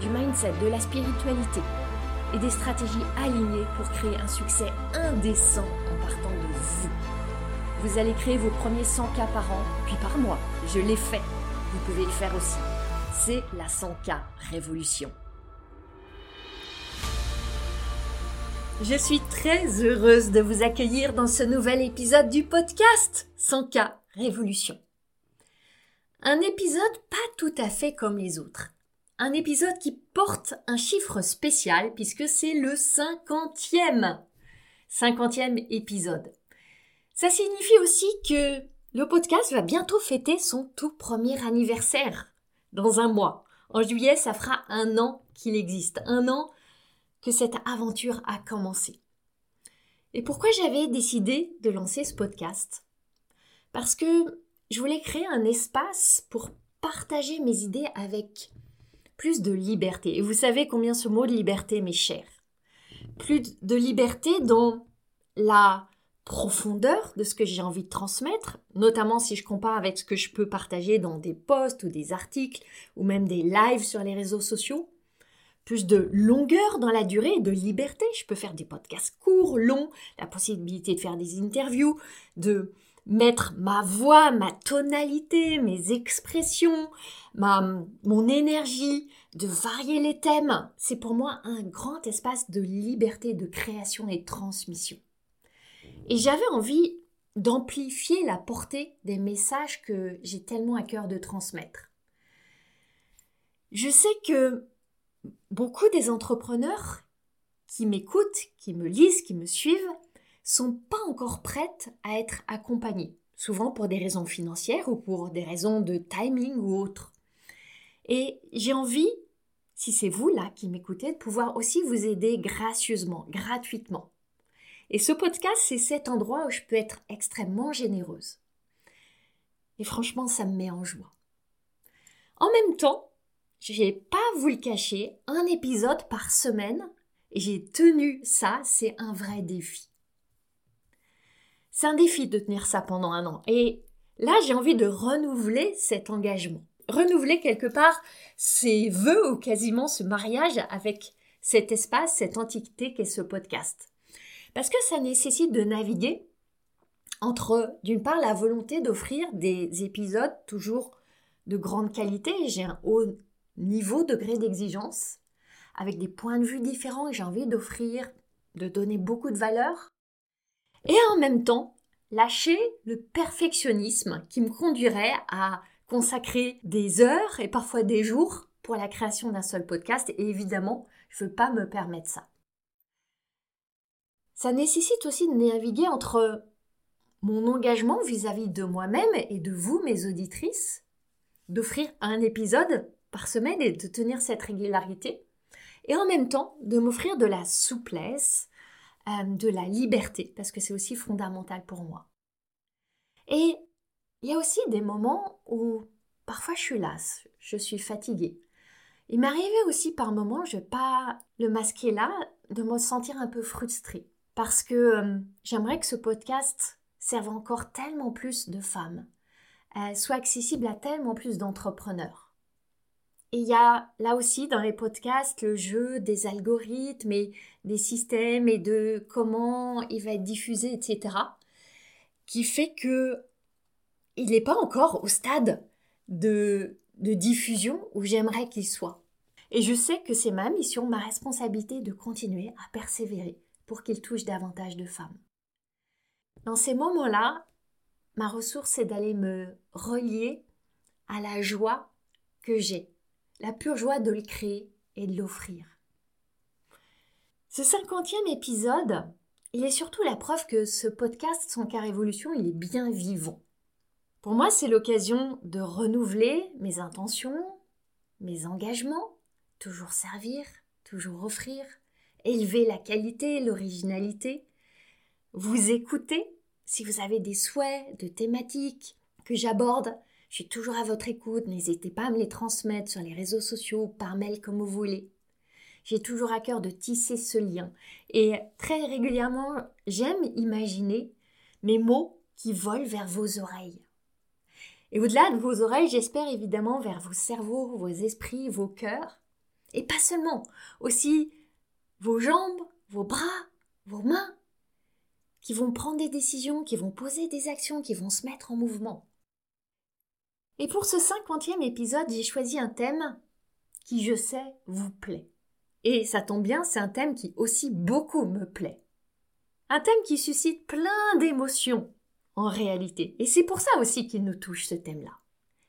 du mindset, de la spiritualité et des stratégies alignées pour créer un succès indécent en partant de vous. Vous allez créer vos premiers 100 k par an, puis par mois. Je l'ai fait. Vous pouvez le faire aussi. C'est la 100K Révolution. Je suis très heureuse de vous accueillir dans ce nouvel épisode du podcast 100K Révolution. Un épisode pas tout à fait comme les autres. Un épisode qui porte un chiffre spécial puisque c'est le cinquantième. Cinquantième épisode. Ça signifie aussi que le podcast va bientôt fêter son tout premier anniversaire. Dans un mois. En juillet, ça fera un an qu'il existe. Un an que cette aventure a commencé. Et pourquoi j'avais décidé de lancer ce podcast? Parce que je voulais créer un espace pour partager mes idées avec plus de liberté. Et vous savez combien ce mot de liberté m'est cher. Plus de liberté dans la profondeur de ce que j'ai envie de transmettre, notamment si je compare avec ce que je peux partager dans des posts ou des articles ou même des lives sur les réseaux sociaux. Plus de longueur dans la durée, de liberté. Je peux faire des podcasts courts, longs, la possibilité de faire des interviews, de mettre ma voix, ma tonalité, mes expressions, ma, mon énergie, de varier les thèmes. C'est pour moi un grand espace de liberté, de création et de transmission. Et j'avais envie d'amplifier la portée des messages que j'ai tellement à cœur de transmettre. Je sais que beaucoup des entrepreneurs qui m'écoutent, qui me lisent, qui me suivent, sont pas encore prêtes à être accompagnées, souvent pour des raisons financières ou pour des raisons de timing ou autres. Et j'ai envie, si c'est vous là qui m'écoutez, de pouvoir aussi vous aider gracieusement, gratuitement. Et ce podcast, c'est cet endroit où je peux être extrêmement généreuse. Et franchement, ça me met en joie. En même temps, je vais pas vous le cacher, un épisode par semaine, et j'ai tenu ça, c'est un vrai défi. C'est un défi de tenir ça pendant un an. Et là, j'ai envie de renouveler cet engagement. Renouveler quelque part ces vœux ou quasiment ce mariage avec cet espace, cette entité qu'est ce podcast. Parce que ça nécessite de naviguer entre, d'une part, la volonté d'offrir des épisodes toujours de grande qualité, j'ai un haut niveau, degré d'exigence, avec des points de vue différents et j'ai envie d'offrir, de donner beaucoup de valeur, et en même temps lâcher le perfectionnisme qui me conduirait à consacrer des heures et parfois des jours pour la création d'un seul podcast et évidemment je ne veux pas me permettre ça. Ça nécessite aussi de naviguer entre mon engagement vis-à-vis de moi-même et de vous, mes auditrices, d'offrir un épisode par semaine et de tenir cette régularité, et en même temps de m'offrir de la souplesse, euh, de la liberté, parce que c'est aussi fondamental pour moi. Et il y a aussi des moments où parfois je suis lasse, je suis fatiguée. Il m'arrivait aussi par moments, je vais pas le masquer là, de me sentir un peu frustrée. Parce que euh, j'aimerais que ce podcast serve encore tellement plus de femmes, euh, soit accessible à tellement plus d'entrepreneurs. Et il y a là aussi dans les podcasts le jeu des algorithmes et des systèmes et de comment il va être diffusé, etc. qui fait que il n'est pas encore au stade de, de diffusion où j'aimerais qu'il soit. Et je sais que c'est ma mission, ma responsabilité de continuer à persévérer pour qu'il touche davantage de femmes. Dans ces moments-là, ma ressource, c'est d'aller me relier à la joie que j'ai la pure joie de le créer et de l'offrir. Ce cinquantième épisode, il est surtout la preuve que ce podcast Son cas révolution, il est bien vivant. Pour moi, c'est l'occasion de renouveler mes intentions, mes engagements, toujours servir, toujours offrir, élever la qualité, l'originalité, vous écouter si vous avez des souhaits de thématiques que j'aborde. Je suis toujours à votre écoute, n'hésitez pas à me les transmettre sur les réseaux sociaux, par mail comme vous voulez. J'ai toujours à cœur de tisser ce lien. Et très régulièrement, j'aime imaginer mes mots qui volent vers vos oreilles. Et au-delà de vos oreilles, j'espère évidemment vers vos cerveaux, vos esprits, vos cœurs. Et pas seulement, aussi vos jambes, vos bras, vos mains, qui vont prendre des décisions, qui vont poser des actions, qui vont se mettre en mouvement. Et pour ce cinquantième épisode, j'ai choisi un thème qui, je sais, vous plaît. Et ça tombe bien, c'est un thème qui aussi beaucoup me plaît. Un thème qui suscite plein d'émotions, en réalité. Et c'est pour ça aussi qu'il nous touche, ce thème-là.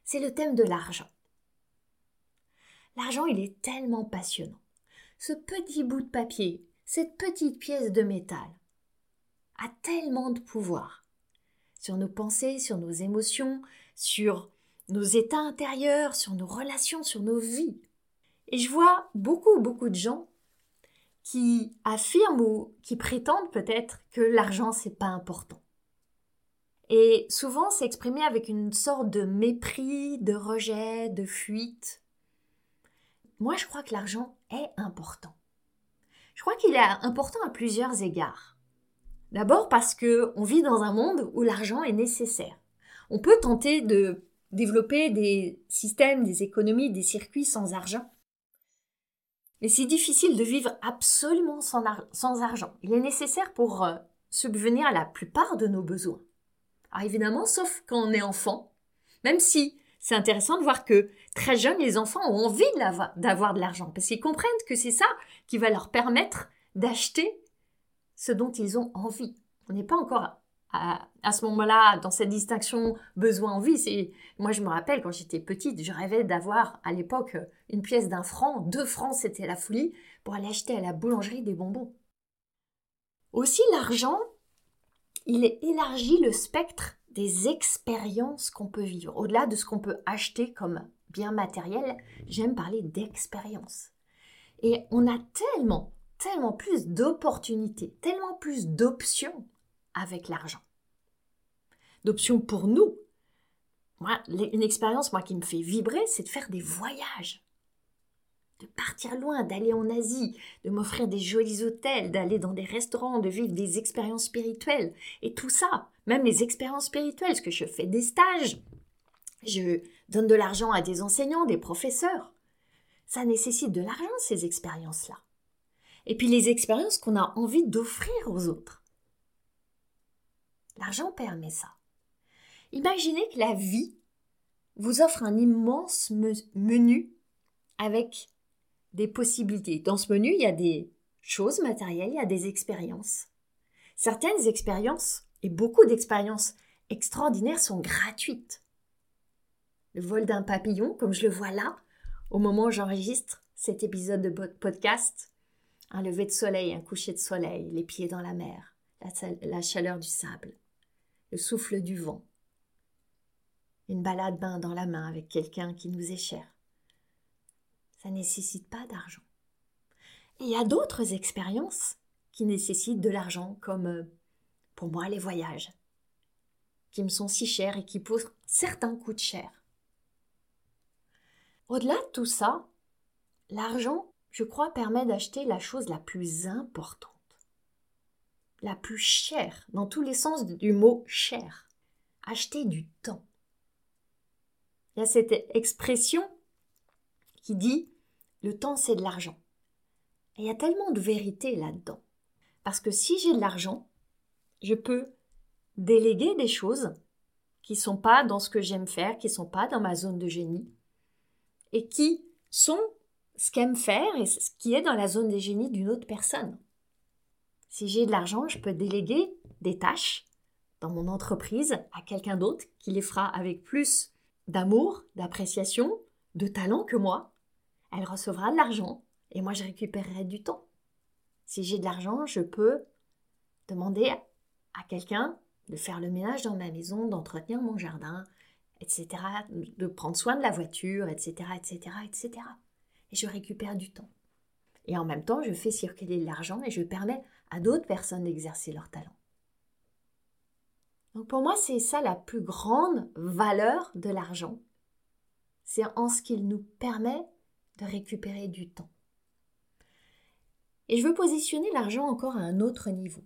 C'est le thème de l'argent. L'argent, il est tellement passionnant. Ce petit bout de papier, cette petite pièce de métal, a tellement de pouvoir sur nos pensées, sur nos émotions, sur nos états intérieurs, sur nos relations, sur nos vies. Et je vois beaucoup, beaucoup de gens qui affirment ou qui prétendent peut-être que l'argent c'est pas important. Et souvent c'est exprimé avec une sorte de mépris, de rejet, de fuite. Moi je crois que l'argent est important. Je crois qu'il est important à plusieurs égards. D'abord parce que on vit dans un monde où l'argent est nécessaire. On peut tenter de développer des systèmes, des économies, des circuits sans argent. Mais c'est difficile de vivre absolument sans, argent. Il est nécessaire pour euh, subvenir à la plupart de nos besoins. Alors évidemment, sauf quand on est enfant, même si c'est intéressant de voir que très jeunes, les enfants ont envie d'avoir de l'argent, parce qu'ils comprennent que c'est ça qui va leur permettre d'acheter ce dont ils ont envie. On n'est pas encore à, ce moment-là, dans cette distinction besoin-envie, c'est moi je me rappelle quand j'étais petite, je rêvais d'avoir à l'époque une pièce d'un franc, deux francs c'était la folie pour aller acheter à la boulangerie des bonbons. Aussi l'argent, il élargit le spectre des expériences qu'on peut vivre. Au-delà de ce qu'on peut acheter comme bien matériel, j'aime parler d'expérience. Et on a tellement, tellement plus d'opportunités, tellement plus d'options avec l'argent. D'options pour nous. Moi, une expérience moi qui me fait vibrer, c'est de faire des voyages. De partir loin, d'aller en Asie, de m'offrir des jolis hôtels, d'aller dans des restaurants, de vivre des expériences spirituelles. Et tout ça, même les expériences spirituelles, parce que je fais des stages, je donne de l'argent à des enseignants, des professeurs. Ça nécessite de l'argent, ces expériences-là. Et puis les expériences qu'on a envie d'offrir aux autres. L'argent permet ça. Imaginez que la vie vous offre un immense menu avec des possibilités. Dans ce menu, il y a des choses matérielles, il y a des expériences. Certaines expériences, et beaucoup d'expériences extraordinaires, sont gratuites. Le vol d'un papillon, comme je le vois là, au moment où j'enregistre cet épisode de podcast, un lever de soleil, un coucher de soleil, les pieds dans la mer, la chaleur du sable le souffle du vent, une balade main dans la main avec quelqu'un qui nous est cher. Ça nécessite pas d'argent. Il y a d'autres expériences qui nécessitent de l'argent, comme euh, pour moi les voyages, qui me sont si chers et qui pour certains coûtent cher. Au-delà de tout ça, l'argent, je crois, permet d'acheter la chose la plus importante la plus chère, dans tous les sens du mot cher. Acheter du temps. Il y a cette expression qui dit le temps c'est de l'argent. Et il y a tellement de vérité là-dedans. Parce que si j'ai de l'argent, je peux déléguer des choses qui ne sont pas dans ce que j'aime faire, qui ne sont pas dans ma zone de génie, et qui sont ce qu'aime faire et ce qui est dans la zone de génie d'une autre personne. Si j'ai de l'argent, je peux déléguer des tâches dans mon entreprise à quelqu'un d'autre qui les fera avec plus d'amour, d'appréciation, de talent que moi. Elle recevra de l'argent et moi je récupérerai du temps. Si j'ai de l'argent, je peux demander à quelqu'un de faire le ménage dans ma maison, d'entretenir mon jardin, etc., de prendre soin de la voiture, etc., etc., etc. et je récupère du temps. Et en même temps, je fais circuler de l'argent et je permets à d'autres personnes d'exercer leur talent. Donc pour moi, c'est ça la plus grande valeur de l'argent. C'est en ce qu'il nous permet de récupérer du temps. Et je veux positionner l'argent encore à un autre niveau.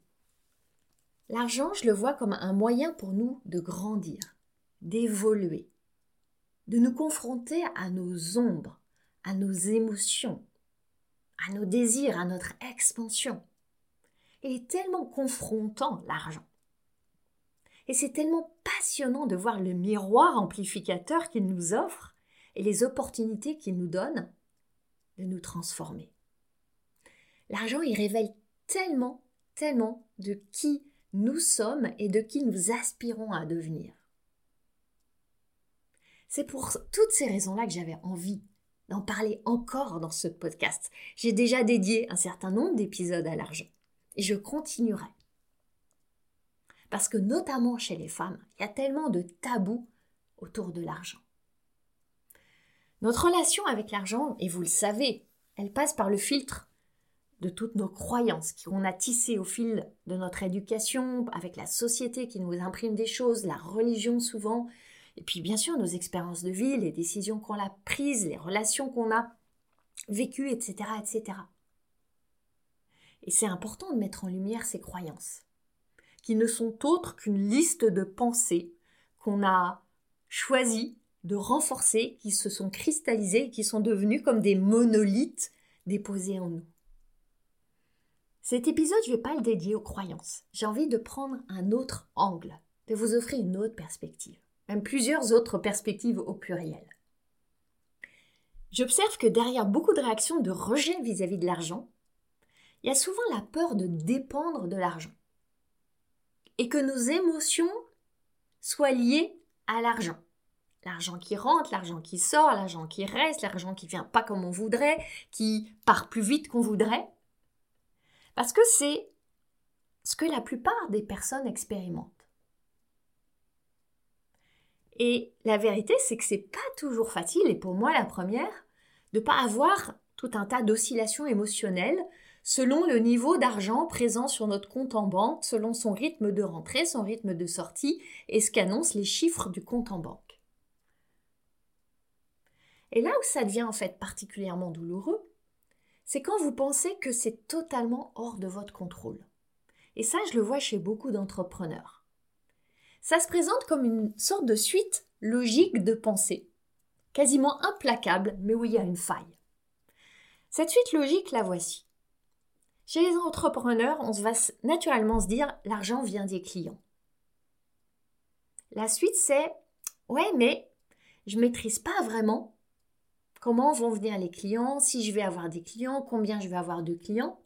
L'argent, je le vois comme un moyen pour nous de grandir, d'évoluer, de nous confronter à nos ombres, à nos émotions, à nos désirs, à notre expansion. Il est tellement confrontant, l'argent. Et c'est tellement passionnant de voir le miroir amplificateur qu'il nous offre et les opportunités qu'il nous donne de nous transformer. L'argent, il révèle tellement, tellement de qui nous sommes et de qui nous aspirons à devenir. C'est pour toutes ces raisons-là que j'avais envie d'en parler encore dans ce podcast. J'ai déjà dédié un certain nombre d'épisodes à l'argent et je continuerai. Parce que notamment chez les femmes, il y a tellement de tabous autour de l'argent. Notre relation avec l'argent, et vous le savez, elle passe par le filtre de toutes nos croyances qu'on a tissées au fil de notre éducation, avec la société qui nous imprime des choses, la religion souvent, et puis bien sûr nos expériences de vie, les décisions qu'on a prises, les relations qu'on a vécues, etc., etc. Et c'est important de mettre en lumière ces croyances, qui ne sont autres qu'une liste de pensées qu'on a choisi de renforcer, qui se sont cristallisées et qui sont devenues comme des monolithes déposés en nous. Cet épisode, je ne vais pas le dédier aux croyances. J'ai envie de prendre un autre angle, de vous offrir une autre perspective, même plusieurs autres perspectives au pluriel. J'observe que derrière beaucoup de réactions de rejet vis-à-vis de l'argent, il y a souvent la peur de dépendre de l'argent. Et que nos émotions soient liées à l'argent. L'argent qui rentre, l'argent qui sort, l'argent qui reste, l'argent qui vient pas comme on voudrait, qui part plus vite qu'on voudrait. Parce que c'est ce que la plupart des personnes expérimentent. Et la vérité, c'est que c'est pas toujours facile, et pour moi la première, de pas avoir tout un tas d'oscillations émotionnelles selon le niveau d'argent présent sur notre compte en banque, selon son rythme de rentrée, son rythme de sortie et ce qu'annoncent les chiffres du compte en banque. Et là où ça devient en fait particulièrement douloureux, c'est quand vous pensez que c'est totalement hors de votre contrôle. Et ça, je le vois chez beaucoup d'entrepreneurs. Ça se présente comme une sorte de suite logique de pensée, quasiment implacable, mais où il y a une faille. Cette suite logique, la voici. Chez les entrepreneurs, on va naturellement se dire l'argent vient des clients. La suite, c'est ouais, mais je maîtrise pas vraiment comment vont venir les clients, si je vais avoir des clients, combien je vais avoir de clients.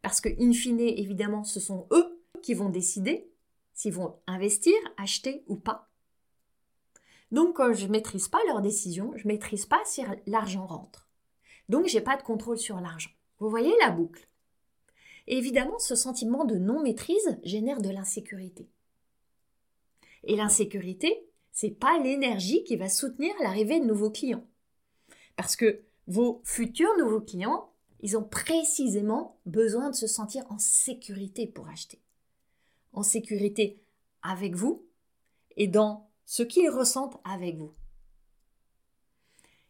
Parce que, in fine, évidemment, ce sont eux qui vont décider s'ils vont investir, acheter ou pas. Donc, quand je ne maîtrise pas leurs décisions, je ne maîtrise pas si l'argent rentre. Donc, je n'ai pas de contrôle sur l'argent. Vous voyez la boucle? Évidemment, ce sentiment de non-maîtrise génère de l'insécurité. Et l'insécurité, c'est pas l'énergie qui va soutenir l'arrivée de nouveaux clients. Parce que vos futurs nouveaux clients, ils ont précisément besoin de se sentir en sécurité pour acheter. En sécurité avec vous et dans ce qu'ils ressentent avec vous.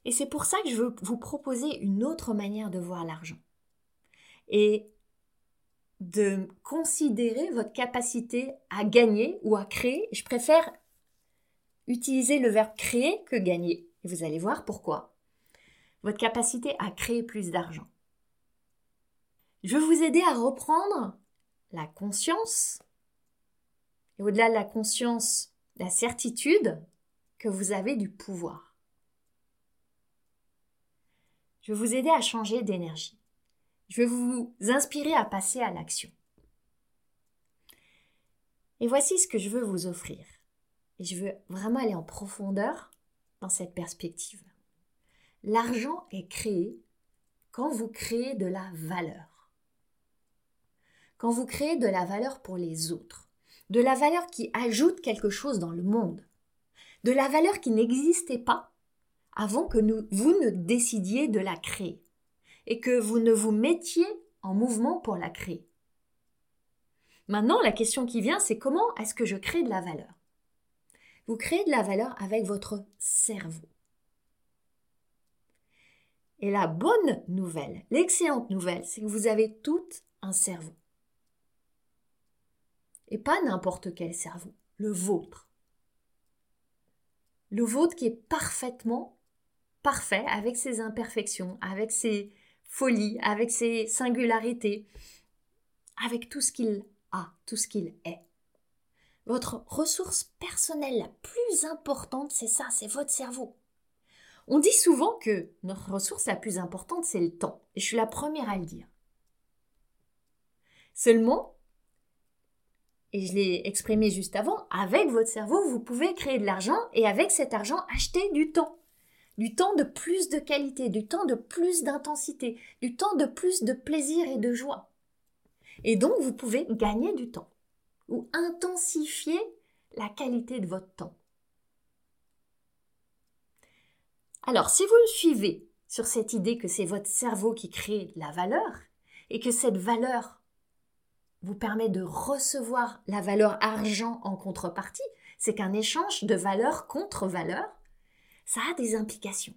Et c'est pour ça que je veux vous proposer une autre manière de voir l'argent. Et de considérer votre capacité à gagner ou à créer. Je préfère utiliser le verbe créer que gagner. Et vous allez voir pourquoi votre capacité à créer plus d'argent. Je veux vous aider à reprendre la conscience, et au-delà de la conscience, la certitude que vous avez du pouvoir. Je vais vous aider à changer d'énergie. Je vais vous inspirer à passer à l'action. Et voici ce que je veux vous offrir. Et je veux vraiment aller en profondeur dans cette perspective. L'argent est créé quand vous créez de la valeur. Quand vous créez de la valeur pour les autres. De la valeur qui ajoute quelque chose dans le monde. De la valeur qui n'existait pas avant que vous ne décidiez de la créer. Et que vous ne vous mettiez en mouvement pour la créer. Maintenant, la question qui vient, c'est comment est-ce que je crée de la valeur? Vous créez de la valeur avec votre cerveau. Et la bonne nouvelle, l'excellente nouvelle, c'est que vous avez tout un cerveau. Et pas n'importe quel cerveau, le vôtre. Le vôtre qui est parfaitement parfait avec ses imperfections, avec ses folies, avec ses singularités, avec tout ce qu'il a, tout ce qu'il est. Votre ressource personnelle la plus importante, c'est ça, c'est votre cerveau. On dit souvent que notre ressource la plus importante, c'est le temps. Et je suis la première à le dire. Seulement, et je l'ai exprimé juste avant, avec votre cerveau, vous pouvez créer de l'argent et avec cet argent, acheter du temps. Du temps de plus de qualité, du temps de plus d'intensité, du temps de plus de plaisir et de joie. Et donc, vous pouvez gagner du temps ou intensifier la qualité de votre temps. Alors, si vous me suivez sur cette idée que c'est votre cerveau qui crée la valeur et que cette valeur vous permet de recevoir la valeur argent en contrepartie, c'est qu'un échange de valeur contre valeur, ça a des implications.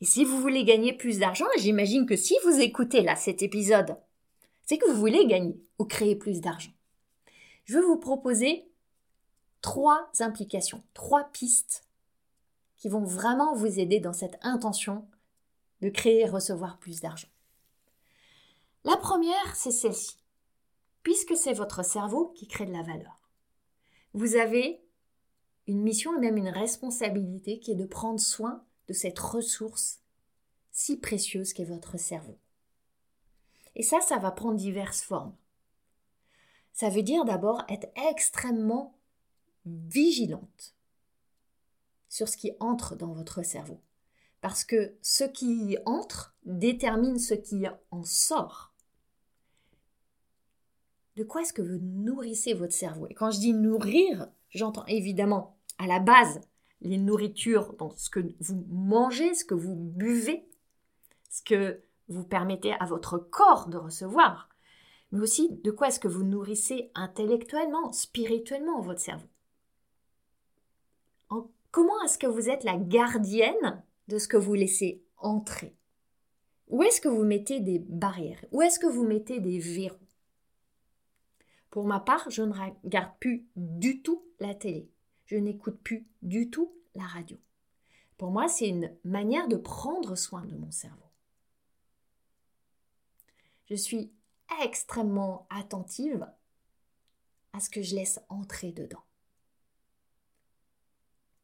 Et si vous voulez gagner plus d'argent, j'imagine que si vous écoutez là cet épisode, c'est que vous voulez gagner ou créer plus d'argent. Je veux vous proposer trois implications, trois pistes qui vont vraiment vous aider dans cette intention de créer et recevoir plus d'argent. La première, c'est celle-ci. Puisque c'est votre cerveau qui crée de la valeur. Vous avez une mission et même une responsabilité qui est de prendre soin de cette ressource si précieuse qu'est votre cerveau. Et ça, ça va prendre diverses formes. Ça veut dire d'abord être extrêmement vigilante sur ce qui entre dans votre cerveau. Parce que ce qui entre détermine ce qui en sort. De quoi est-ce que vous nourrissez votre cerveau? Et quand je dis nourrir, j'entends évidemment à la base les nourritures, dans ce que vous mangez, ce que vous buvez, ce que vous permettez à votre corps de recevoir, mais aussi de quoi est-ce que vous nourrissez intellectuellement, spirituellement votre cerveau. Comment est-ce que vous êtes la gardienne de ce que vous laissez entrer? Où est-ce que vous mettez des barrières? Où est-ce que vous mettez des verrous? Pour ma part, je ne regarde plus du tout la télé. Je n'écoute plus du tout la radio. Pour moi, c'est une manière de prendre soin de mon cerveau. Je suis extrêmement attentive à ce que je laisse entrer dedans.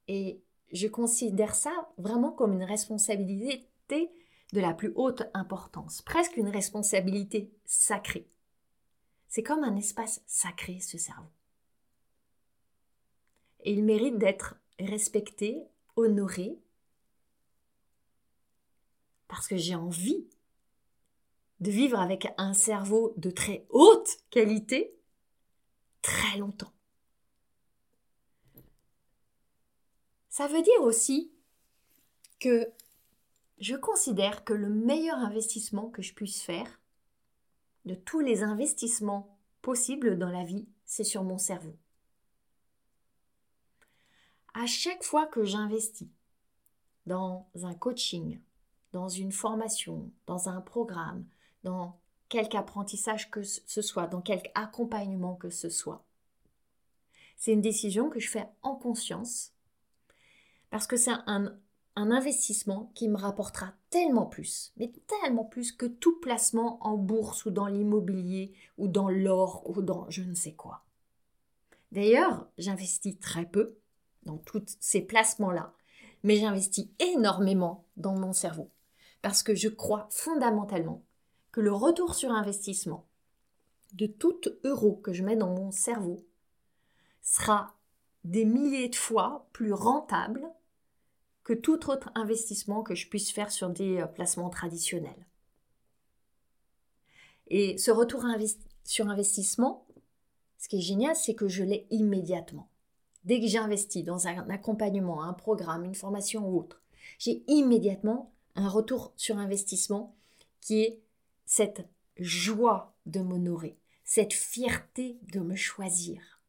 Et je considère ça vraiment comme une responsabilité de la plus haute importance, presque une responsabilité sacrée. C'est comme un espace sacré, ce cerveau. Et il mérite d'être respecté, honoré, parce que j'ai envie de vivre avec un cerveau de très haute qualité très longtemps. Ça veut dire aussi que je considère que le meilleur investissement que je puisse faire, de tous les investissements possibles dans la vie, c'est sur mon cerveau. À chaque fois que j'investis dans un coaching, dans une formation, dans un programme, dans quelque apprentissage que ce soit, dans quelque accompagnement que ce soit, c'est une décision que je fais en conscience parce que c'est un, investissement qui me rapportera tellement plus, mais tellement plus que tout placement en bourse ou dans l'immobilier ou dans l'or ou dans je ne sais quoi. D'ailleurs, j'investis très peu dans tous ces placements-là, mais j'investis énormément dans mon cerveau parce que je crois fondamentalement que le retour sur investissement de tout euro que je mets dans mon cerveau sera des milliers de fois plus rentable que tout autre investissement que je puisse faire sur des euh, placements traditionnels. Et ce retour sur investissement, ce qui est génial, c'est que je l'ai immédiatement. Dès que j'investis dans un accompagnement, un programme, une formation ou autre, j'ai immédiatement un retour sur investissement qui est cette joie de m'honorer, cette fierté de me choisir,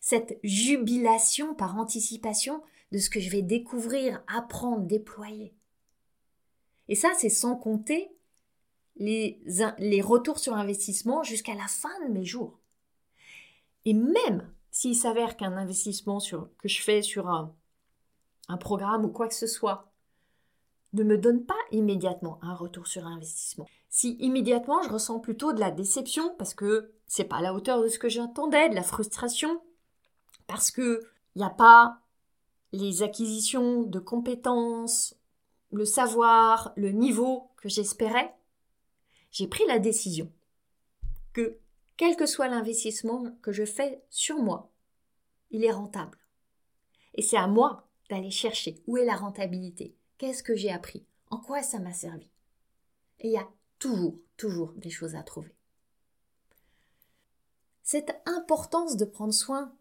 cette jubilation par anticipation de ce que je vais découvrir, apprendre, déployer. Et ça, c'est sans compter les, les retours sur investissement jusqu'à la fin de mes jours. Et même s'il s'avère qu'un investissement sur, que je fais sur un, un programme ou quoi que ce soit ne me donne pas immédiatement un retour sur investissement. Si immédiatement je ressens plutôt de la déception parce que c'est pas à la hauteur de ce que j'attendais, de la frustration, parce que il n'y a pas les acquisitions de compétences, le savoir, le niveau que j'espérais, j'ai pris la décision que quel que soit l'investissement que je fais sur moi, il est rentable. Et c'est à moi d'aller chercher où est la rentabilité, qu'est-ce que j'ai appris, en quoi ça m'a servi? Et il y a toujours, toujours des choses à trouver. Cette importance de prendre soin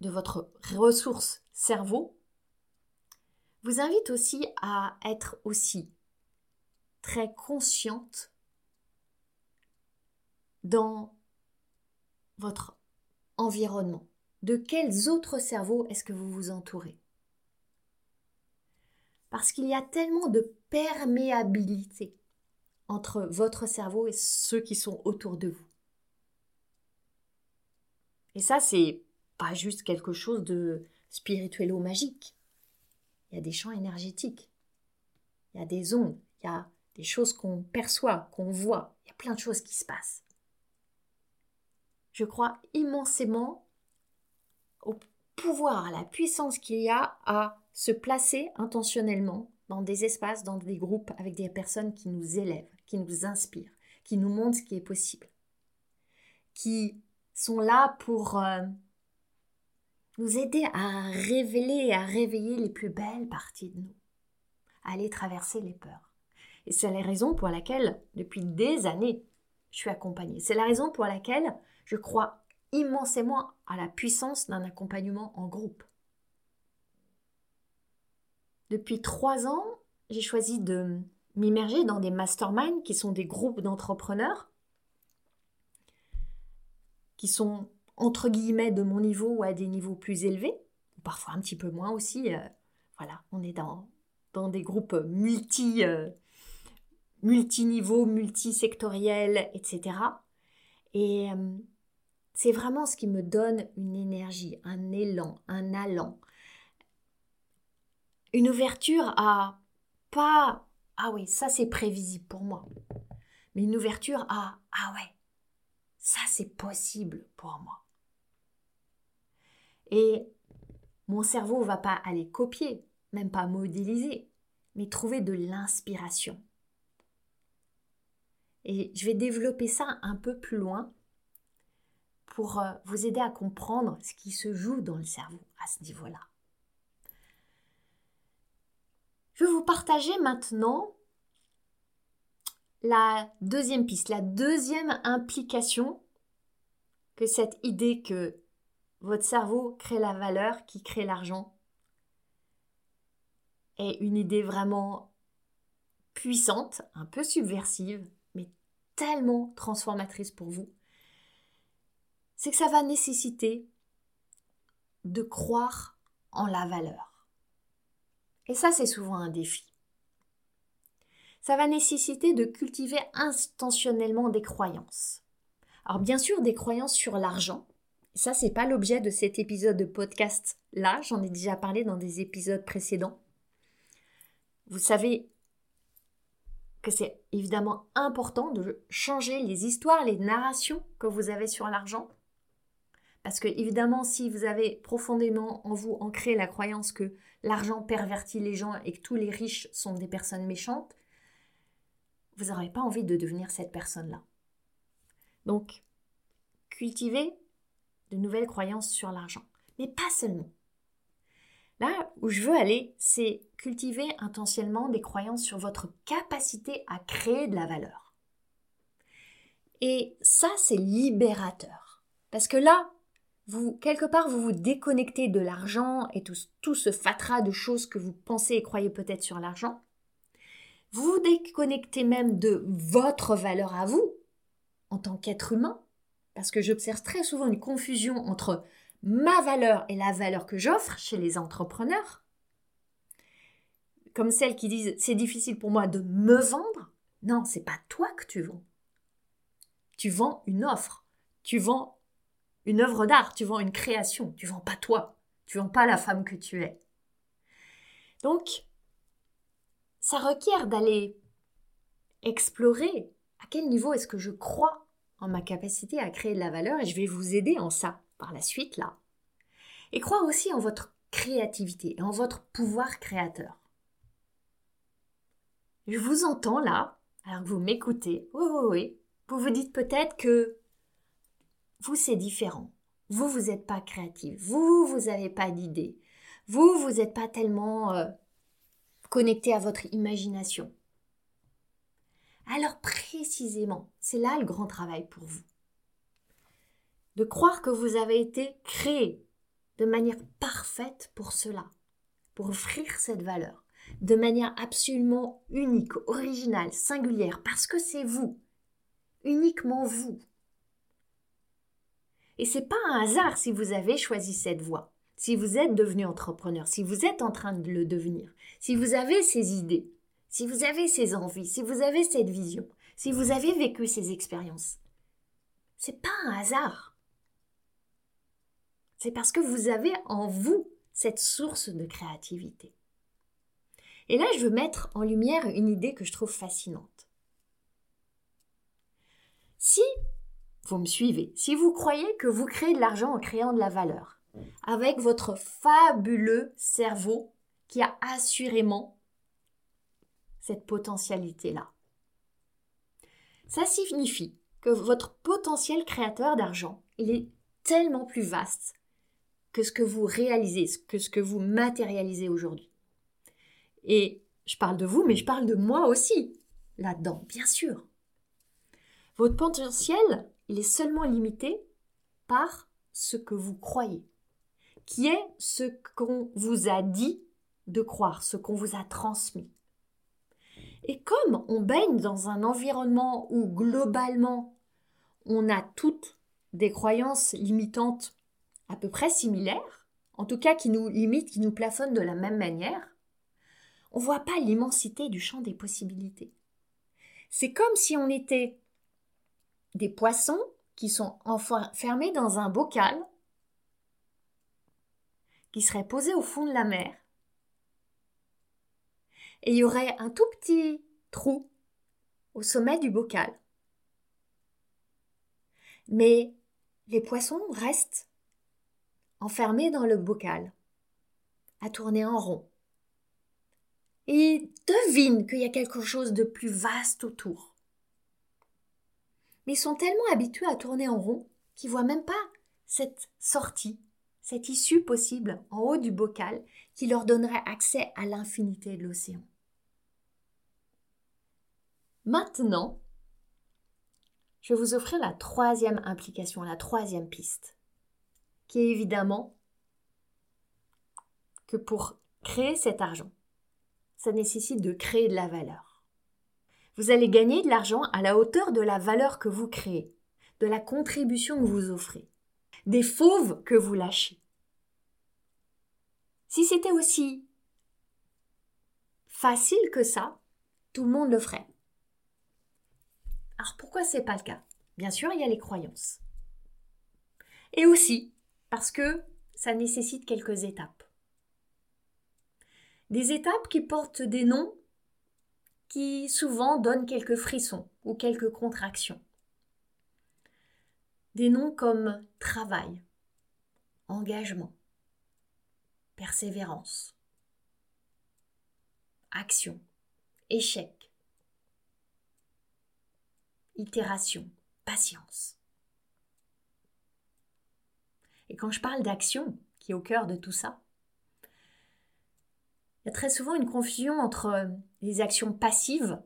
de votre ressource cerveau vous invite aussi à être aussi très consciente dans votre environnement. De quels autres cerveaux est-ce que vous vous entourez? Parce qu'il y a tellement de perméabilité entre votre cerveau et ceux qui sont autour de vous. Et ça, c'est pas juste quelque chose de spirituel ou magique. Il y a des champs énergétiques. Il y a des ondes. Il y a des choses qu'on perçoit, qu'on voit. Il y a plein de choses qui se passent. Je crois immensément au pouvoir, à la puissance qu'il y a à se placer intentionnellement dans des espaces, dans des groupes avec des personnes qui nous élèvent, qui nous inspirent, qui nous montrent ce qui est possible, qui sont là pour euh, nous aider à révéler et à réveiller les plus belles parties de nous, à aller traverser les peurs. Et c'est la raison pour laquelle, depuis des années, je suis accompagnée. C'est la raison pour laquelle je crois immensément à la puissance d'un accompagnement en groupe. Depuis trois ans, j'ai choisi de m'immerger dans des masterminds qui sont des groupes d'entrepreneurs qui sont entre guillemets de mon niveau ou à des niveaux plus élevés, parfois un petit peu moins aussi. Euh, voilà, on est dans, dans des groupes multi, euh, multiniveaux, multisectoriels, etc. Et euh, c'est vraiment ce qui me donne une énergie, un élan, un allant. Une ouverture à pas ah oui, ça c'est prévisible pour moi. Mais une ouverture à ah ouais, ça c'est possible pour moi. Et mon cerveau va pas aller copier, même pas modéliser, mais trouver de l'inspiration. Et je vais développer ça un peu plus loin pour euh, vous aider à comprendre ce qui se joue dans le cerveau à ce niveau-là. Je vais vous partager maintenant la deuxième piste, la deuxième implication que cette idée que votre cerveau crée la valeur qui crée l'argent est une idée vraiment puissante, un peu subversive, mais tellement transformatrice pour vous c'est que ça va nécessiter de croire en la valeur. Et ça, c'est souvent un défi. Ça va nécessiter de cultiver intentionnellement des croyances. Alors bien sûr, des croyances sur l'argent. Ça, c'est pas l'objet de cet épisode de podcast là. J'en ai déjà parlé dans des épisodes précédents. Vous savez que c'est évidemment important de changer les histoires, les narrations que vous avez sur l'argent parce que évidemment, si vous avez profondément en vous ancré la croyance que l'argent pervertit les gens et que tous les riches sont des personnes méchantes, vous n'aurez pas envie de devenir cette personne-là. Donc, cultivez de nouvelles croyances sur l'argent. Mais pas seulement. Là où je veux aller, c'est cultiver intentionnellement des croyances sur votre capacité à créer de la valeur. Et ça, c'est libérateur. Parce que là, vous, quelque part, vous vous déconnectez de l'argent et tout, tout ce fatras de choses que vous pensez et croyez peut-être sur l'argent. Vous vous déconnectez même de votre valeur à vous, en tant qu'être humain, parce que j'observe très souvent une confusion entre ma valeur et la valeur que j'offre chez les entrepreneurs. Comme celles qui disent c'est difficile pour moi de me vendre. Non, c'est pas toi que tu vends. Tu vends une offre. Tu vends une œuvre d'art. Tu vends une création. Tu vends pas toi. Tu vends pas la femme que tu es. Donc, ça requiert d'aller explorer à quel niveau est-ce que je crois en ma capacité à créer de la valeur et je vais vous aider en ça par la suite là. Et croire aussi en votre créativité et en votre pouvoir créateur. Je vous entends là, alors que vous m'écoutez. Oui, oui, oui. Vous vous dites peut-être que vous, c'est différent. Vous, vous n'êtes pas créatif. Vous, vous n'avez pas d'idée. Vous, vous n'êtes pas tellement euh, connecté à votre imagination. Alors précisément, c'est là le grand travail pour vous. De croire que vous avez été créé de manière parfaite pour cela, pour offrir cette valeur, de manière absolument unique, originale, singulière, parce que c'est vous, uniquement vous. Et c'est pas un hasard si vous avez choisi cette voie, si vous êtes devenu entrepreneur, si vous êtes en train de le devenir, si vous avez ces idées, si vous avez ces envies, si vous avez cette vision, si vous avez vécu ces expériences, c'est pas un hasard. C'est parce que vous avez en vous cette source de créativité. Et là, je veux mettre en lumière une idée que je trouve fascinante. Si vous me suivez, si vous croyez que vous créez de l'argent en créant de la valeur, avec votre fabuleux cerveau qui a assurément cette potentialité-là. Ça signifie que votre potentiel créateur d'argent, il est tellement plus vaste que ce que vous réalisez, que ce que vous matérialisez aujourd'hui. Et je parle de vous, mais je parle de moi aussi là-dedans, bien sûr. Votre potentiel, il est seulement limité par ce que vous croyez, qui est ce qu'on vous a dit de croire, ce qu'on vous a transmis. Et comme on baigne dans un environnement où globalement on a toutes des croyances limitantes à peu près similaires, en tout cas qui nous limitent, qui nous plafonnent de la même manière, on ne voit pas l'immensité du champ des possibilités. C'est comme si on était des poissons qui sont enfermés dans un bocal qui serait posé au fond de la mer et il y aurait un tout petit trou au sommet du bocal. Mais les poissons restent enfermés dans le bocal, à tourner en rond. Ils devinent qu'il y a quelque chose de plus vaste autour. Mais ils sont tellement habitués à tourner en rond qu'ils voient même pas cette sortie, cette issue possible en haut du bocal qui leur donnerait accès à l'infinité de l'océan. Maintenant, je vais vous offrir la troisième implication, la troisième piste, qui est évidemment que pour créer cet argent, ça nécessite de créer de la valeur. Vous allez gagner de l'argent à la hauteur de la valeur que vous créez, de la contribution que vous offrez des fauves que vous lâchez. Si c'était aussi facile que ça, tout le monde le ferait. Alors pourquoi c'est pas le cas? Bien sûr, il y a les croyances. Et aussi parce que ça nécessite quelques étapes. Des étapes qui portent des noms qui souvent donnent quelques frissons ou quelques contractions. Des noms comme travail, engagement, persévérance, action, échec, itération, patience. Et quand je parle d'action, qui est au cœur de tout ça, il y a très souvent une confusion entre les actions passives,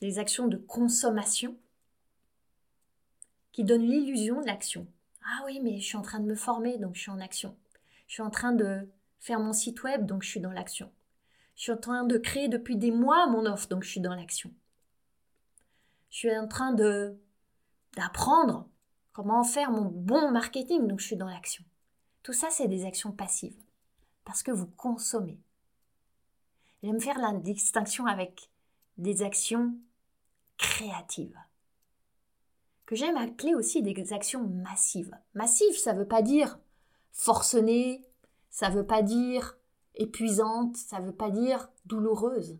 les actions de consommation, qui donne l'illusion de l'action, Ah oui, mais je suis en train de me former, donc je suis en action. Je suis en train de faire mon site web, donc je suis dans l'action. Je suis en train de créer depuis des mois mon offre, donc je suis dans l'action. Je suis en train de d'apprendre comment faire mon bon marketing, donc je suis dans l'action. Tout ça, c'est des actions passives, parce que vous consommez. J'aime faire la distinction avec des actions créatives, que j'aime appeler aussi des actions massives. Massive, ça ne veut pas dire forcené, ça ne veut pas dire épuisante, ça ne veut pas dire douloureuse.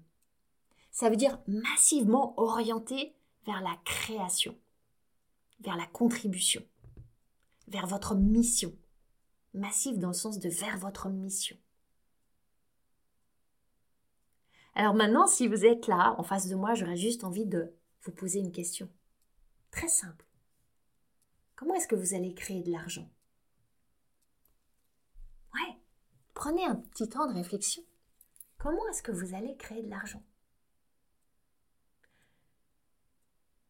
Ça veut dire massivement orientée vers la création, vers la contribution, vers votre mission. Massive dans le sens de vers votre mission. Alors maintenant, si vous êtes là, en face de moi, j'aurais juste envie de vous poser une question. Très simple. Comment est-ce que vous allez créer de l'argent Ouais, prenez un petit temps de réflexion. Comment est-ce que vous allez créer de l'argent?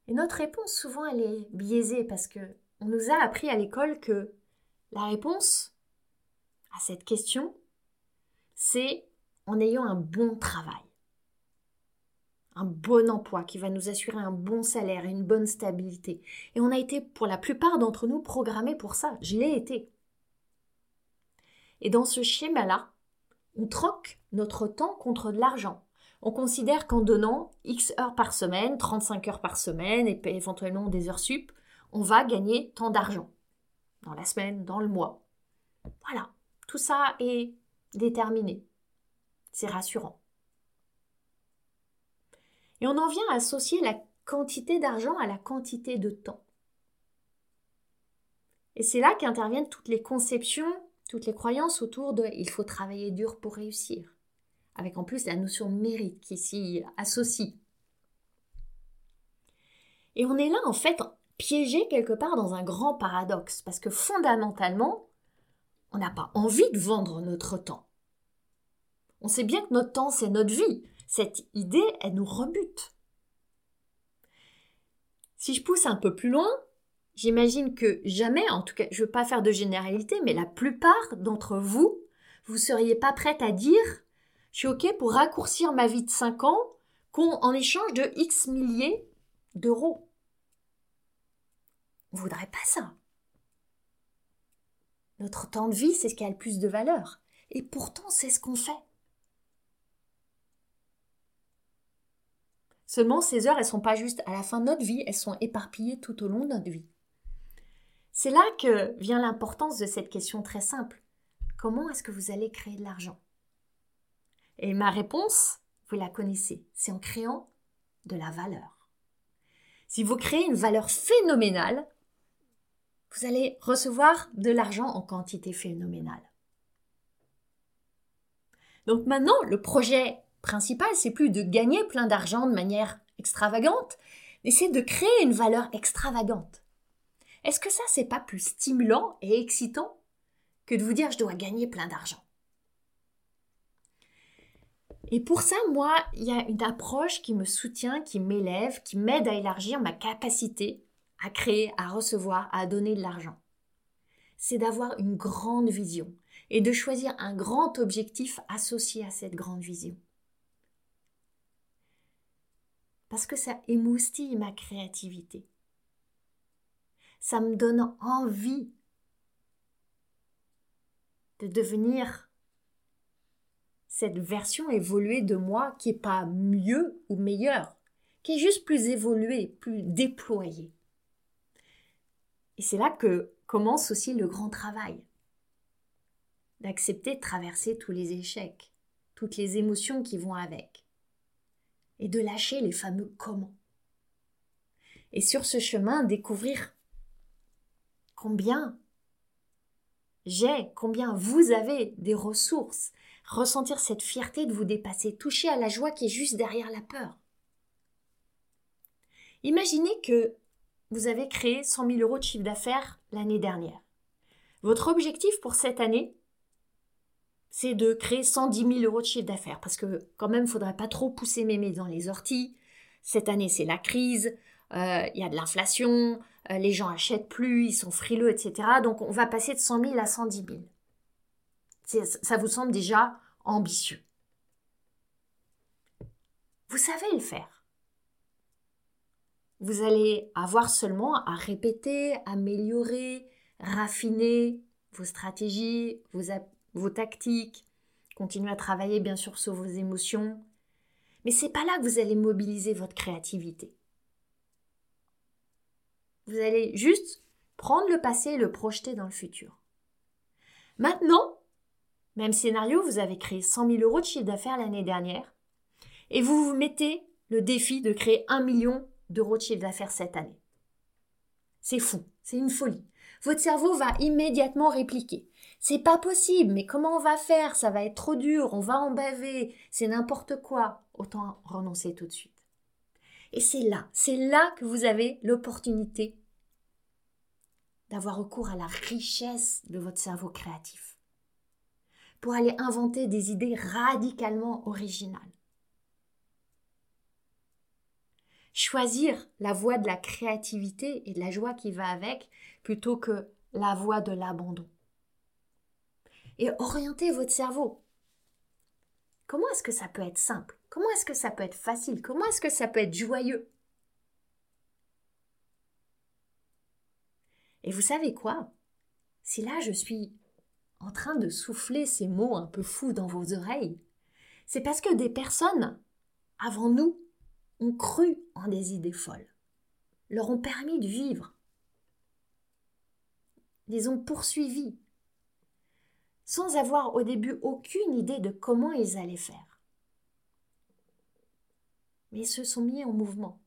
Et notre réponse, souvent, elle est biaisée parce que on nous a appris à l'école que la réponse à cette question, c'est en ayant un bon travail, un bon emploi qui va nous assurer un bon salaire et une bonne stabilité. Et on a été, pour la plupart d'entre nous, programmés pour ça. Je l'ai été. Et dans ce schéma-là, on troque notre temps contre de l'argent on considère qu'en donnant X heures par semaine, 35 heures par semaine et éventuellement des heures sup, on va gagner tant d'argent. Dans la semaine, dans le mois. Voilà, tout ça est déterminé. C'est rassurant. Et on en vient à associer la quantité d'argent à la quantité de temps. Et c'est là qu'interviennent toutes les conceptions, toutes les croyances autour de il faut travailler dur pour réussir avec en plus la notion de mérite qui s'y associe. Et on est là en fait piégé quelque part dans un grand paradoxe, parce que fondamentalement, on n'a pas envie de vendre notre temps. On sait bien que notre temps, c'est notre vie. Cette idée, elle nous rebute. Si je pousse un peu plus loin, j'imagine que jamais, en tout cas, je ne veux pas faire de généralité, mais la plupart d'entre vous, vous ne seriez pas prête à dire je suis OK pour raccourcir ma vie de 5 ans en échange de X milliers d'euros. On voudrait pas ça. Notre temps de vie, c'est ce qui a le plus de valeur. Et pourtant, c'est ce qu'on fait. Seulement, ces heures, elles sont pas juste à la fin de notre vie, elles sont éparpillées tout au long de notre vie. C'est là que vient l'importance de cette question très simple. Comment est-ce que vous allez créer de l'argent? Et ma réponse, vous la connaissez, c'est en créant de la valeur. Si vous créez une valeur phénoménale, vous allez recevoir de l'argent en quantité phénoménale. Donc maintenant, le projet principal, c'est plus de gagner plein d'argent de manière extravagante, mais c'est de créer une valeur extravagante. Est-ce que ça, c'est pas plus stimulant et excitant que de vous dire je dois gagner plein d'argent? Et pour ça, moi, il y a une approche qui me soutient, qui m'élève, qui m'aide à élargir ma capacité à créer, à recevoir, à donner de l'argent. C'est d'avoir une grande vision et de choisir un grand objectif associé à cette grande vision. Parce que ça émoustille ma créativité. Ça me donne envie de devenir cette version évoluée de moi qui est pas mieux ou meilleure, qui est juste plus évoluée, plus déployée. Et c'est là que commence aussi le grand travail. D'accepter de traverser tous les échecs, toutes les émotions qui vont avec. Et de lâcher les fameux comment. Et sur ce chemin, découvrir combien j'ai, combien vous avez des ressources, ressentir cette fierté de vous dépasser, toucher à la joie qui est juste derrière la peur. Imaginez que vous avez créé 100 000 euros de chiffre d'affaires l'année dernière. Votre objectif pour cette année, c'est de créer 110 000 euros de chiffre d'affaires parce que quand même, il faudrait pas trop pousser mémé dans les orties. Cette année, c'est la crise. Euh, il y a de l'inflation, euh, les gens achètent plus, ils sont frileux, etc. Donc on va passer de 100 000 à 110 000. Ça vous semble déjà ambitieux. Vous savez le faire. Vous allez avoir seulement à répéter, améliorer, raffiner vos stratégies, vos, tactiques, continuer à travailler bien sûr sur vos émotions. Mais c'est pas là que vous allez mobiliser votre créativité. Vous allez juste prendre le passé et le projeter dans le futur. Maintenant, même scénario, vous avez créé 100 000 euros de chiffre d'affaires l'année dernière et vous vous mettez le défi de créer 1 million d'euros de chiffre d'affaires cette année. C'est fou, c'est une folie. Votre cerveau va immédiatement répliquer. C'est pas possible, mais comment on va faire? Ça va être trop dur, on va en baver, c'est n'importe quoi. Autant renoncer tout de suite. Et c'est là, c'est là que vous avez l'opportunité d'avoir recours à la richesse de votre cerveau créatif pour aller inventer des idées radicalement originales. Choisir la voie de la créativité et de la joie qui va avec plutôt que la voie de l'abandon. Et orienter votre cerveau. Comment est-ce que ça peut être simple? Comment est-ce que ça peut être facile? Comment est-ce que ça peut être joyeux? Et vous savez quoi? Si là je suis en train de souffler ces mots un peu fous dans vos oreilles, c'est parce que des personnes avant nous ont cru en des idées folles, leur ont permis de vivre, les ont poursuivis, sans avoir au début aucune idée de comment ils allaient faire. Mais ils se sont mis en mouvement.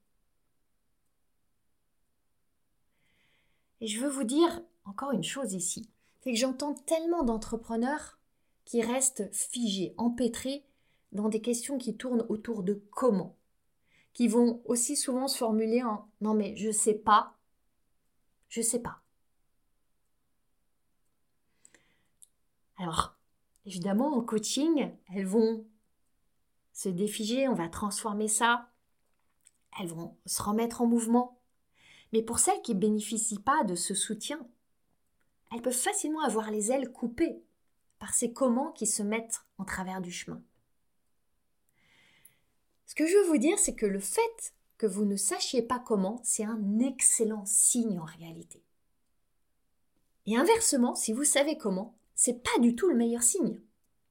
Et je veux vous dire encore une chose ici, c'est que j'entends tellement d'entrepreneurs qui restent figés, empêtrés dans des questions qui tournent autour de comment, qui vont aussi souvent se formuler en non mais je sais pas, je sais pas. Alors, évidemment, en coaching, elles vont se défiger, on va transformer ça, elles vont se remettre en mouvement. Mais pour celles qui ne bénéficient pas de ce soutien, elles peuvent facilement avoir les ailes coupées par ces comment qui se mettent en travers du chemin. Ce que je veux vous dire, c'est que le fait que vous ne sachiez pas comment, c'est un excellent signe en réalité. Et inversement, si vous savez comment, c'est pas du tout le meilleur signe.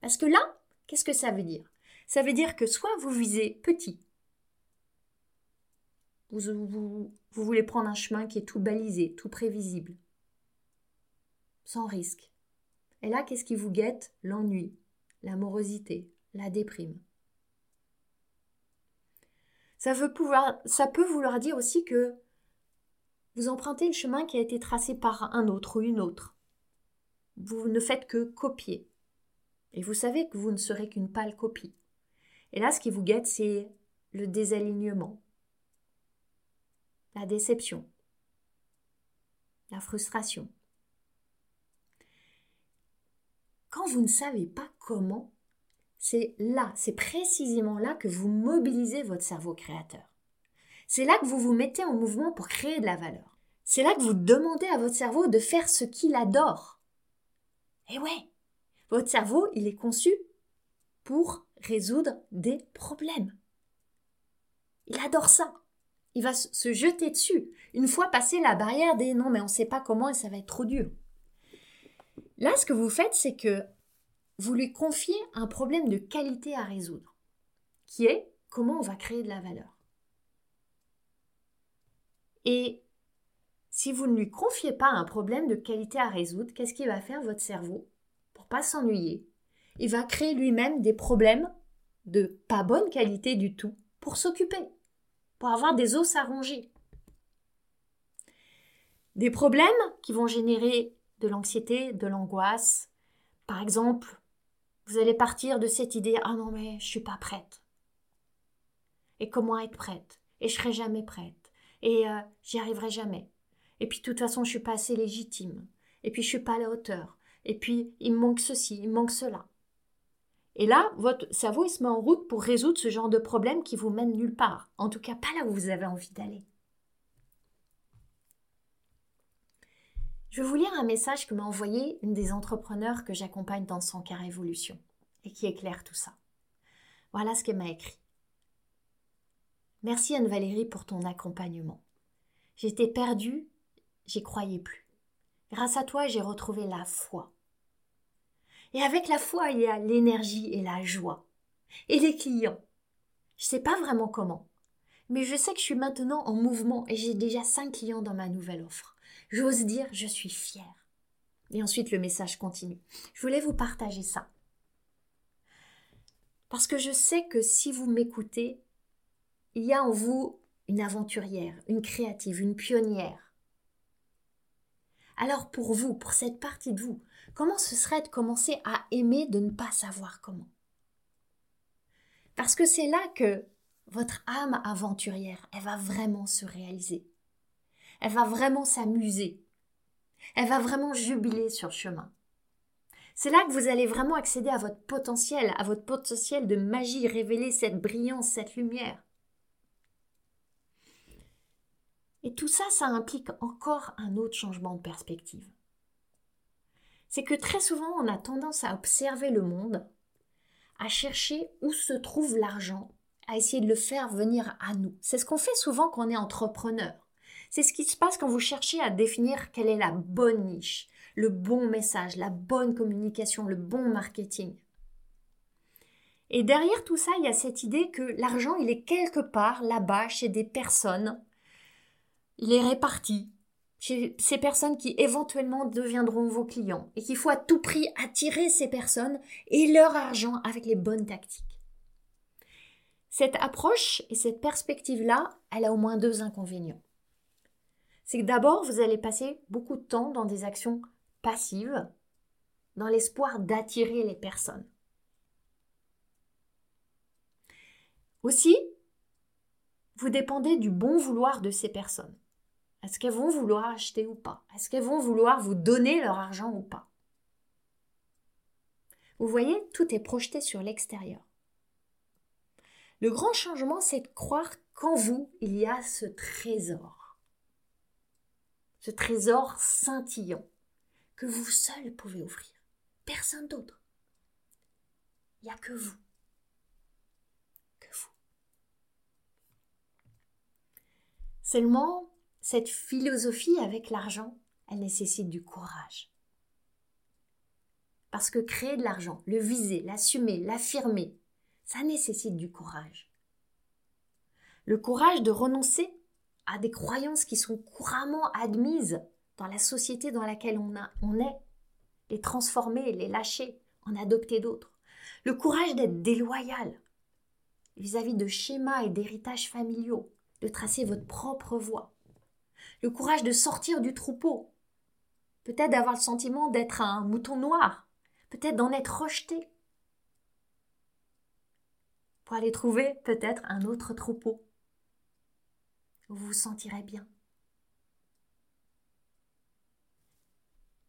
Parce que là, qu'est-ce que ça veut dire? Ça veut dire que soit vous visez petit, vous, voulez prendre un chemin qui est tout balisé, tout prévisible, sans risque. Et là, qu'est-ce qui vous guette? L'ennui, l'amorosité, la déprime. Ça, veut pouvoir, ça peut vouloir dire aussi que vous empruntez le chemin qui a été tracé par un autre ou une autre. Vous ne faites que copier. Et vous savez que vous ne serez qu'une pâle copie. Et là, ce qui vous guette, c'est le désalignement, la déception, la frustration. Quand vous ne savez pas comment, c'est là, c'est précisément là que vous mobilisez votre cerveau créateur. C'est là que vous vous mettez en mouvement pour créer de la valeur. C'est là que vous demandez à votre cerveau de faire ce qu'il adore. Et ouais, votre cerveau, il est conçu pour résoudre des problèmes. Il adore ça il va se jeter dessus. Une fois passé la barrière des non, mais on ne sait pas comment et ça va être trop dur. Là, ce que vous faites, c'est que vous lui confiez un problème de qualité à résoudre, qui est comment on va créer de la valeur. Et si vous ne lui confiez pas un problème de qualité à résoudre, qu'est-ce qu'il va faire votre cerveau pour pas s'ennuyer Il va créer lui-même des problèmes de pas bonne qualité du tout pour s'occuper pour avoir des os à ronger. Des problèmes qui vont générer de l'anxiété, de l'angoisse. Par exemple, vous allez partir de cette idée Ah non, mais je suis pas prête. Et comment être prête? Et je serai jamais prête. Et euh, j'y arriverai jamais. Et puis de toute façon, je suis pas assez légitime. Et puis je suis pas à la hauteur. Et puis il me manque ceci, il me manque cela. Et là, votre cerveau, se met en route pour résoudre ce genre de problème qui vous mène nulle part. En tout cas, pas là où vous avez envie d'aller. Je vais vous lire un message que m'a envoyé une des entrepreneurs que j'accompagne dans son carré évolution et qui éclaire tout ça. Voilà ce qu'elle m'a écrit. Merci Anne-Valérie pour ton accompagnement. J'étais perdue, j'y croyais plus. Grâce à toi, j'ai retrouvé la foi. Et avec la foi, il y a l'énergie et la joie. Et les clients. Je sais pas vraiment comment. Mais je sais que je suis maintenant en mouvement et j'ai déjà cinq clients dans ma nouvelle offre. J'ose dire, je suis fière. Et ensuite, le message continue. Je voulais vous partager ça. Parce que je sais que si vous m'écoutez, il y a en vous une aventurière, une créative, une pionnière. Alors pour vous, pour cette partie de vous, comment ce serait de commencer à aimer de ne pas savoir comment? Parce que c'est là que votre âme aventurière, elle va vraiment se réaliser. Elle va vraiment s'amuser. Elle va vraiment jubiler sur chemin. C'est là que vous allez vraiment accéder à votre potentiel, à votre potentiel de magie, révéler cette brillance, cette lumière. Et tout ça, ça implique encore un autre changement de perspective. C'est que très souvent, on a tendance à observer le monde, à chercher où se trouve l'argent, à essayer de le faire venir à nous. C'est ce qu'on fait souvent quand on est entrepreneur. C'est ce qui se passe quand vous cherchez à définir quelle est la bonne niche, le bon message, la bonne communication, le bon marketing. Et derrière tout ça, il y a cette idée que l'argent, il est quelque part là-bas chez des personnes il est réparti chez ces personnes qui éventuellement deviendront vos clients et qu'il faut à tout prix attirer ces personnes et leur argent avec les bonnes tactiques. Cette approche et cette perspective-là, elle a au moins deux inconvénients. C'est que d'abord, vous allez passer beaucoup de temps dans des actions passives, dans l'espoir d'attirer les personnes. Aussi, vous dépendez du bon vouloir de ces personnes. Est-ce qu'elles vont vouloir acheter ou pas? Est-ce qu'elles vont vouloir vous donner leur argent ou pas? Vous voyez, tout est projeté sur l'extérieur. Le grand changement, c'est de croire qu'en vous, il y a ce trésor. Ce trésor scintillant que vous seul pouvez offrir. Personne d'autre. Il n'y a que vous. Que vous. Seulement, cette philosophie avec l'argent, elle nécessite du courage. Parce que créer de l'argent, le viser, l'assumer, l'affirmer, ça nécessite du courage. Le courage de renoncer à des croyances qui sont couramment admises dans la société dans laquelle on, a, on est, les transformer, les lâcher, en adopter d'autres. Le courage d'être déloyal vis-à-vis -vis de schémas et d'héritages familiaux, de tracer votre propre voie le courage de sortir du troupeau, peut-être d'avoir le sentiment d'être un mouton noir, peut-être d'en être rejeté, pour aller trouver peut-être un autre troupeau où vous vous sentirez bien.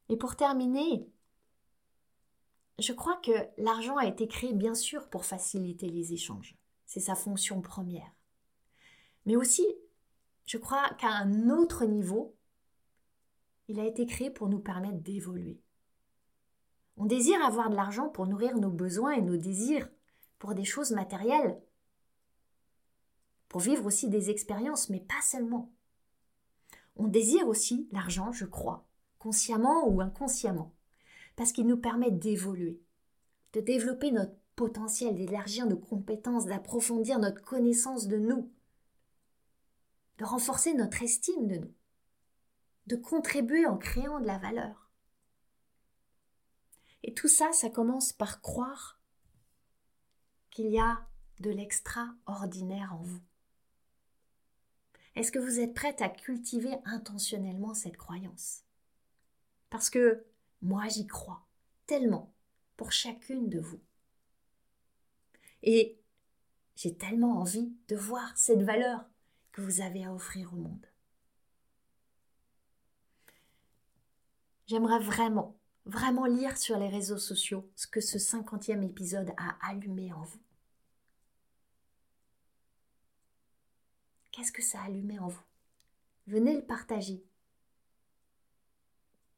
Et pour terminer, je crois que l'argent a été créé bien sûr pour faciliter les échanges. C'est sa fonction première. Mais aussi je crois qu'à un autre niveau, il a été créé pour nous permettre d'évoluer. On désire avoir de l'argent pour nourrir nos besoins et nos désirs, pour des choses matérielles, pour vivre aussi des expériences, mais pas seulement. On désire aussi l'argent, je crois, consciemment ou inconsciemment, parce qu'il nous permet d'évoluer, de développer notre potentiel, d'élargir nos compétences, d'approfondir notre connaissance de nous, de renforcer notre estime de nous, de contribuer en créant de la valeur. Et tout ça, ça commence par croire qu'il y a de l'extraordinaire en vous. Est-ce que vous êtes prête à cultiver intentionnellement cette croyance? Parce que moi j'y crois tellement pour chacune de vous. Et j'ai tellement envie de voir cette valeur que vous avez à offrir au monde. J'aimerais vraiment, vraiment lire sur les réseaux sociaux ce que ce cinquantième épisode a allumé en vous. Qu'est-ce que ça a allumé en vous? Venez le partager.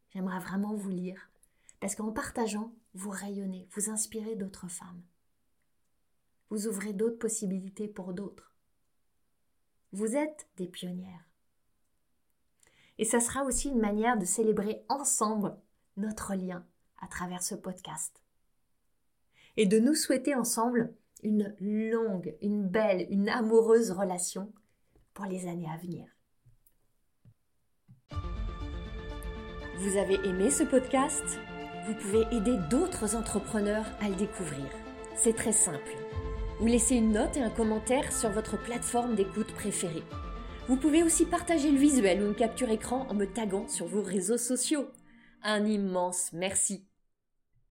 J'aimerais vraiment vous lire, parce qu'en partageant, vous rayonnez, vous inspirez d'autres femmes. Vous ouvrez d'autres possibilités pour d'autres. Vous êtes des pionnières. Et ça sera aussi une manière de célébrer ensemble notre lien à travers ce podcast. Et de nous souhaiter ensemble une longue, une belle, une amoureuse relation pour les années à venir. Vous avez aimé ce podcast? Vous pouvez aider d'autres entrepreneurs à le découvrir. C'est très simple. Vous laissez une note et un commentaire sur votre plateforme d'écoute préférée. Vous pouvez aussi partager le visuel ou une capture écran en me taguant sur vos réseaux sociaux. Un immense merci.